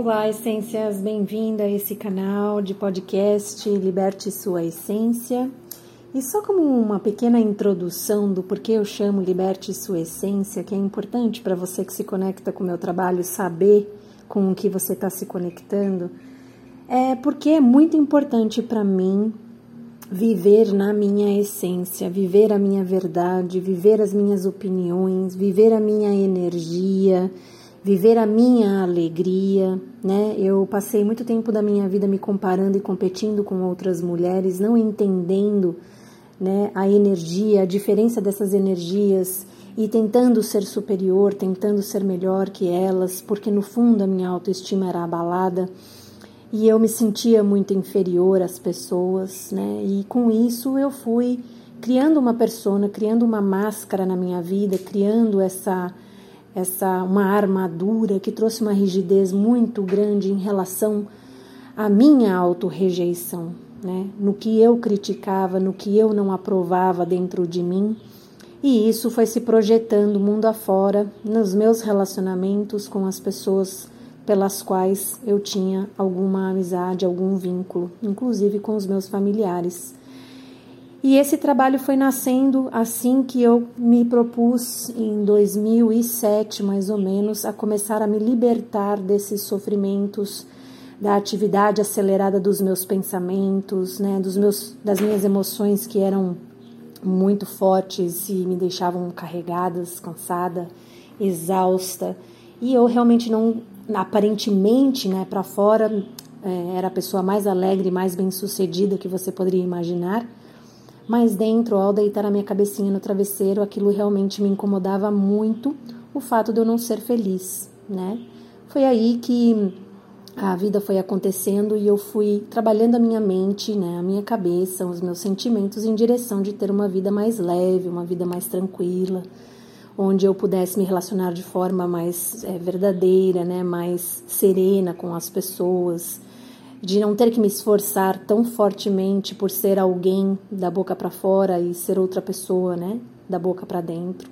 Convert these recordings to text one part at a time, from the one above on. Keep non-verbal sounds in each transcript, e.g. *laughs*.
Olá, essências, bem-vinda a esse canal de podcast Liberte Sua Essência. E só como uma pequena introdução do porquê eu chamo Liberte Sua Essência, que é importante para você que se conecta com o meu trabalho saber com o que você está se conectando, é porque é muito importante para mim viver na minha essência, viver a minha verdade, viver as minhas opiniões, viver a minha energia viver a minha alegria, né? Eu passei muito tempo da minha vida me comparando e competindo com outras mulheres, não entendendo, né, a energia, a diferença dessas energias e tentando ser superior, tentando ser melhor que elas, porque no fundo a minha autoestima era abalada e eu me sentia muito inferior às pessoas, né? E com isso eu fui criando uma persona, criando uma máscara na minha vida, criando essa essa uma armadura que trouxe uma rigidez muito grande em relação à minha autorrejeição, né? No que eu criticava, no que eu não aprovava dentro de mim. E isso foi se projetando mundo afora nos meus relacionamentos com as pessoas pelas quais eu tinha alguma amizade, algum vínculo, inclusive com os meus familiares. E esse trabalho foi nascendo assim que eu me propus, em 2007 mais ou menos, a começar a me libertar desses sofrimentos, da atividade acelerada dos meus pensamentos, né, dos meus, das minhas emoções que eram muito fortes e me deixavam carregadas, cansada, exausta. E eu realmente não, aparentemente, né, para fora, é, era a pessoa mais alegre, mais bem-sucedida que você poderia imaginar mas dentro, ao deitar a minha cabecinha no travesseiro, aquilo realmente me incomodava muito, o fato de eu não ser feliz, né? Foi aí que a vida foi acontecendo e eu fui trabalhando a minha mente, né, a minha cabeça, os meus sentimentos em direção de ter uma vida mais leve, uma vida mais tranquila, onde eu pudesse me relacionar de forma mais é, verdadeira, né, mais serena com as pessoas, de não ter que me esforçar tão fortemente por ser alguém da boca para fora e ser outra pessoa, né, da boca para dentro.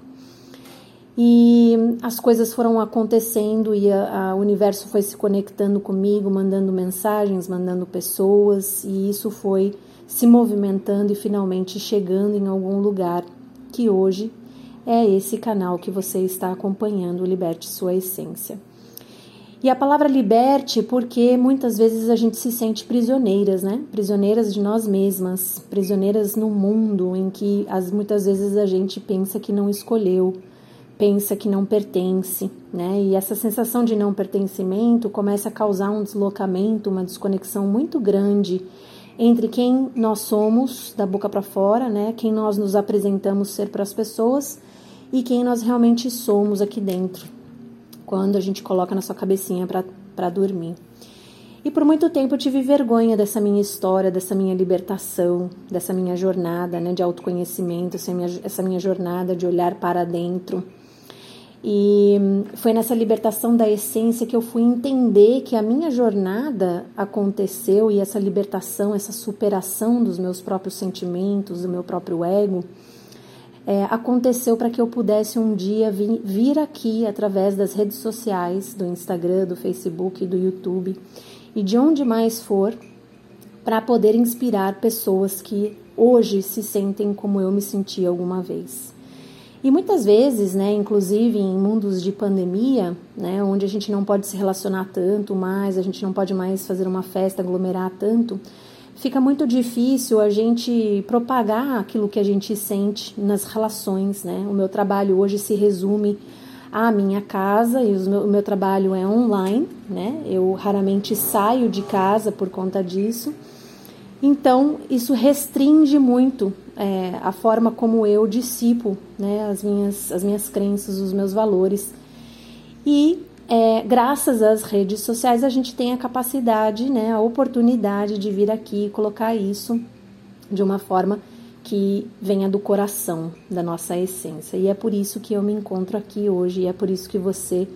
E as coisas foram acontecendo e o universo foi se conectando comigo, mandando mensagens, mandando pessoas, e isso foi se movimentando e finalmente chegando em algum lugar que hoje é esse canal que você está acompanhando, Liberte Sua Essência. E a palavra liberte, porque muitas vezes a gente se sente prisioneiras, né? Prisioneiras de nós mesmas, prisioneiras no mundo em que as, muitas vezes a gente pensa que não escolheu, pensa que não pertence, né? E essa sensação de não pertencimento começa a causar um deslocamento, uma desconexão muito grande entre quem nós somos da boca para fora, né? Quem nós nos apresentamos ser para as pessoas e quem nós realmente somos aqui dentro quando a gente coloca na sua cabecinha para dormir. E por muito tempo eu tive vergonha dessa minha história, dessa minha libertação, dessa minha jornada né, de autoconhecimento, essa minha, essa minha jornada de olhar para dentro. E foi nessa libertação da essência que eu fui entender que a minha jornada aconteceu e essa libertação, essa superação dos meus próprios sentimentos, do meu próprio ego, é, aconteceu para que eu pudesse um dia vir, vir aqui através das redes sociais, do Instagram, do Facebook, do YouTube e de onde mais for, para poder inspirar pessoas que hoje se sentem como eu me senti alguma vez. E muitas vezes, né, inclusive em mundos de pandemia, né, onde a gente não pode se relacionar tanto mais, a gente não pode mais fazer uma festa, aglomerar tanto, fica muito difícil a gente propagar aquilo que a gente sente nas relações, né? O meu trabalho hoje se resume à minha casa e o meu, trabalho é online, né? Eu raramente saio de casa por conta disso. Então, isso restringe muito é, a forma como eu dissipo né, as, minhas, as minhas crenças, os meus valores. E é, graças às redes sociais, a gente tem a capacidade, né, a oportunidade de vir aqui e colocar isso de uma forma que venha do coração, da nossa essência. E é por isso que eu me encontro aqui hoje, e é por isso que você,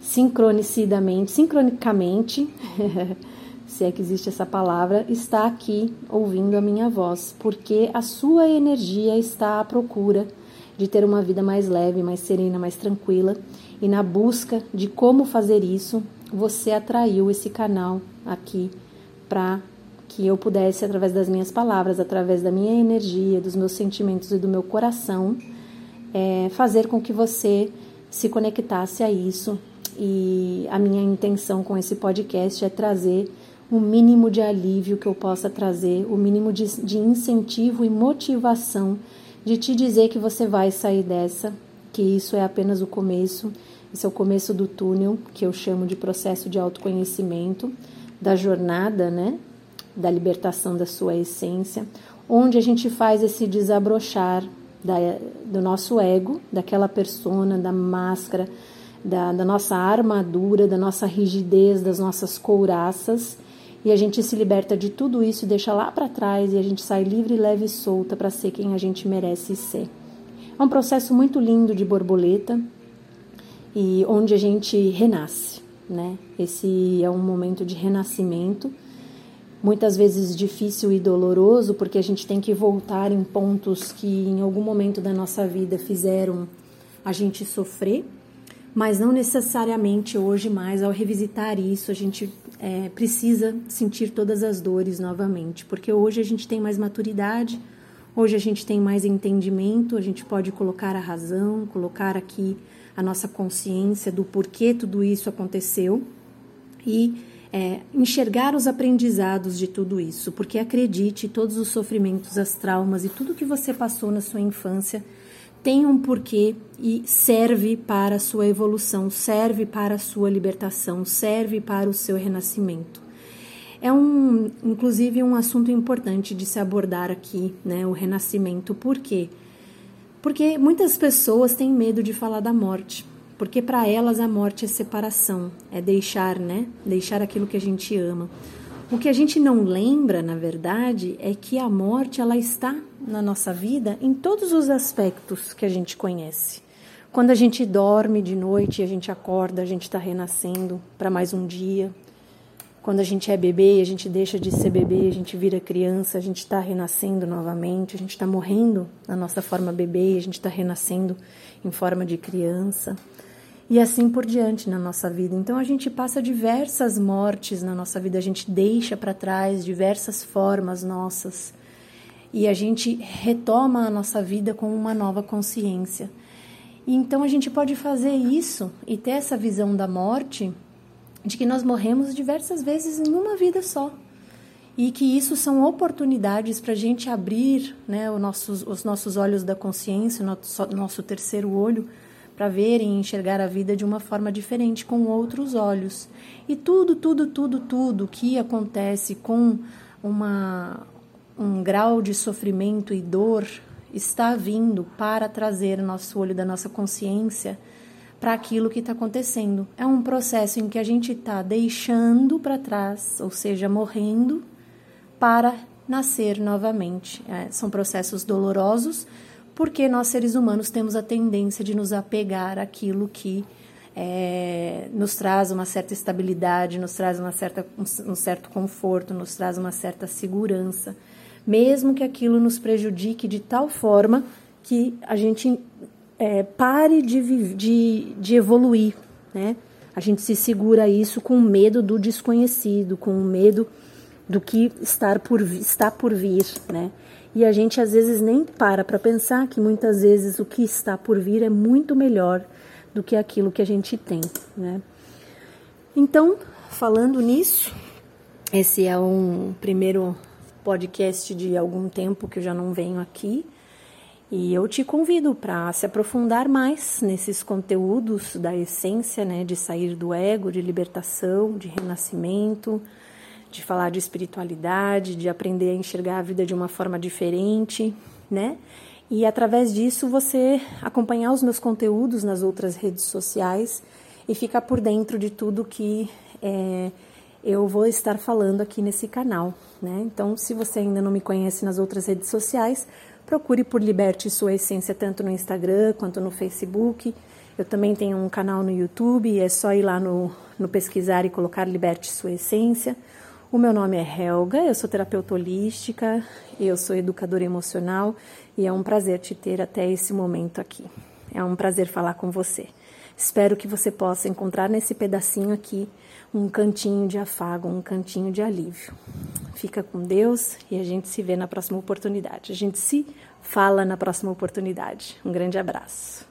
sincronicidamente, sincronicamente, *laughs* se é que existe essa palavra, está aqui ouvindo a minha voz, porque a sua energia está à procura de ter uma vida mais leve, mais serena, mais tranquila e na busca de como fazer isso, você atraiu esse canal aqui para que eu pudesse, através das minhas palavras, através da minha energia, dos meus sentimentos e do meu coração, é, fazer com que você se conectasse a isso. E a minha intenção com esse podcast é trazer o mínimo de alívio que eu possa trazer, o mínimo de, de incentivo e motivação de te dizer que você vai sair dessa, que isso é apenas o começo, esse é o começo do túnel, que eu chamo de processo de autoconhecimento, da jornada, né? Da libertação da sua essência, onde a gente faz esse desabrochar da, do nosso ego, daquela persona, da máscara, da, da nossa armadura, da nossa rigidez, das nossas couraças e a gente se liberta de tudo isso, deixa lá para trás e a gente sai livre, leve e solta para ser quem a gente merece ser. É um processo muito lindo de borboleta e onde a gente renasce, né? Esse é um momento de renascimento, muitas vezes difícil e doloroso, porque a gente tem que voltar em pontos que em algum momento da nossa vida fizeram a gente sofrer mas não necessariamente hoje mais ao revisitar isso a gente é, precisa sentir todas as dores novamente, porque hoje a gente tem mais maturidade, hoje a gente tem mais entendimento, a gente pode colocar a razão, colocar aqui a nossa consciência do porquê tudo isso aconteceu e é, enxergar os aprendizados de tudo isso, porque acredite, todos os sofrimentos, as traumas e tudo que você passou na sua infância tem um porquê e serve para a sua evolução, serve para a sua libertação, serve para o seu renascimento. É um, inclusive, um assunto importante de se abordar aqui, né, o renascimento. Por quê? Porque muitas pessoas têm medo de falar da morte, porque para elas a morte é separação, é deixar, né, deixar aquilo que a gente ama. O que a gente não lembra, na verdade, é que a morte ela está na nossa vida em todos os aspectos que a gente conhece. Quando a gente dorme de noite e a gente acorda, a gente está renascendo para mais um dia. Quando a gente é bebê e a gente deixa de ser bebê, a gente vira criança, a gente está renascendo novamente, a gente está morrendo na nossa forma bebê, a gente está renascendo em forma de criança e assim por diante na nossa vida. Então a gente passa diversas mortes na nossa vida, a gente deixa para trás diversas formas nossas e a gente retoma a nossa vida com uma nova consciência. Então a gente pode fazer isso e ter essa visão da morte de que nós morremos diversas vezes em uma vida só. E que isso são oportunidades para a gente abrir né, os, nossos, os nossos olhos da consciência, nosso, nosso terceiro olho, para ver e enxergar a vida de uma forma diferente, com outros olhos. E tudo, tudo, tudo, tudo que acontece com uma, um grau de sofrimento e dor está vindo para trazer nosso olho da nossa consciência para aquilo que está acontecendo. É um processo em que a gente está deixando para trás, ou seja, morrendo, para nascer novamente. É, são processos dolorosos, porque nós seres humanos temos a tendência de nos apegar àquilo que é, nos traz uma certa estabilidade, nos traz uma certa, um, um certo conforto, nos traz uma certa segurança, mesmo que aquilo nos prejudique de tal forma que a gente é, pare de, de, de evoluir, né? A gente se segura isso com medo do desconhecido, com medo do que estar por, está por vir, né? E a gente às vezes nem para para pensar que muitas vezes o que está por vir é muito melhor do que aquilo que a gente tem, né? Então, falando nisso, esse é um primeiro podcast de algum tempo que eu já não venho aqui. E eu te convido para se aprofundar mais nesses conteúdos da essência, né, de sair do ego, de libertação, de renascimento, de falar de espiritualidade, de aprender a enxergar a vida de uma forma diferente, né? E através disso você acompanhar os meus conteúdos nas outras redes sociais e ficar por dentro de tudo que é, eu vou estar falando aqui nesse canal, né? Então, se você ainda não me conhece nas outras redes sociais, procure por Liberte Sua Essência tanto no Instagram quanto no Facebook. Eu também tenho um canal no YouTube, é só ir lá no, no pesquisar e colocar Liberte Sua Essência. O meu nome é Helga, eu sou terapeuta holística, eu sou educadora emocional e é um prazer te ter até esse momento aqui. É um prazer falar com você. Espero que você possa encontrar nesse pedacinho aqui um cantinho de afago, um cantinho de alívio. Fica com Deus e a gente se vê na próxima oportunidade. A gente se fala na próxima oportunidade. Um grande abraço.